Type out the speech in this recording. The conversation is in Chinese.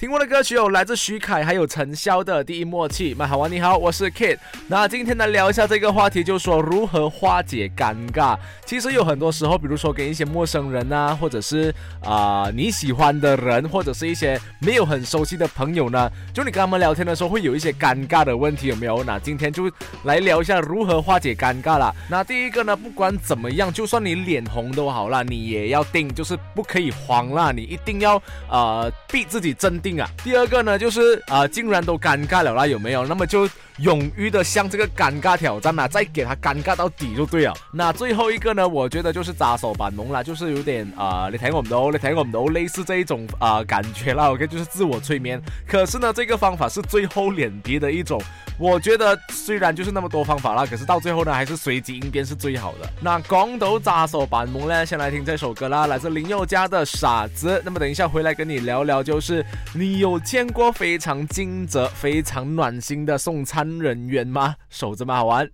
听过的歌曲有来自徐凯还有陈潇的《第一默契》。麦好玩，你好，我是 Kid。那今天呢聊一下这个话题，就是说如何化解尴尬。其实有很多时候，比如说跟一些陌生人啊，或者是啊你喜欢的人，或者是一些没有很熟悉的朋友呢，就你跟他们聊天的时候会有一些尴尬的问题，有没有？那今天就来聊一下如何化解尴尬啦。那第一个呢，不管怎么样，就算你脸红都好啦，你也要定，就是不可以慌啦，你一定要呃逼自己镇定。啊，第二个呢，就是啊，竟然都尴尬了啦，有没有？那么就勇于的向这个尴尬挑战呐，再给他尴尬到底就对了。那最后一个呢，我觉得就是扎手板萌啦，就是有点啊，你睇我唔到，你睇我唔到，类似这一种啊感觉啦。OK，就是自我催眠。可是呢，这个方法是最厚脸皮的一种。我觉得虽然就是那么多方法啦，可是到最后呢，还是随机应变是最好的。那光头扎手板萌呢，先来听这首歌啦，来自林宥嘉的《傻子》。那么等一下回来跟你聊聊，就是。你有见过非常尽责、非常暖心的送餐人员吗？守着吗？好玩。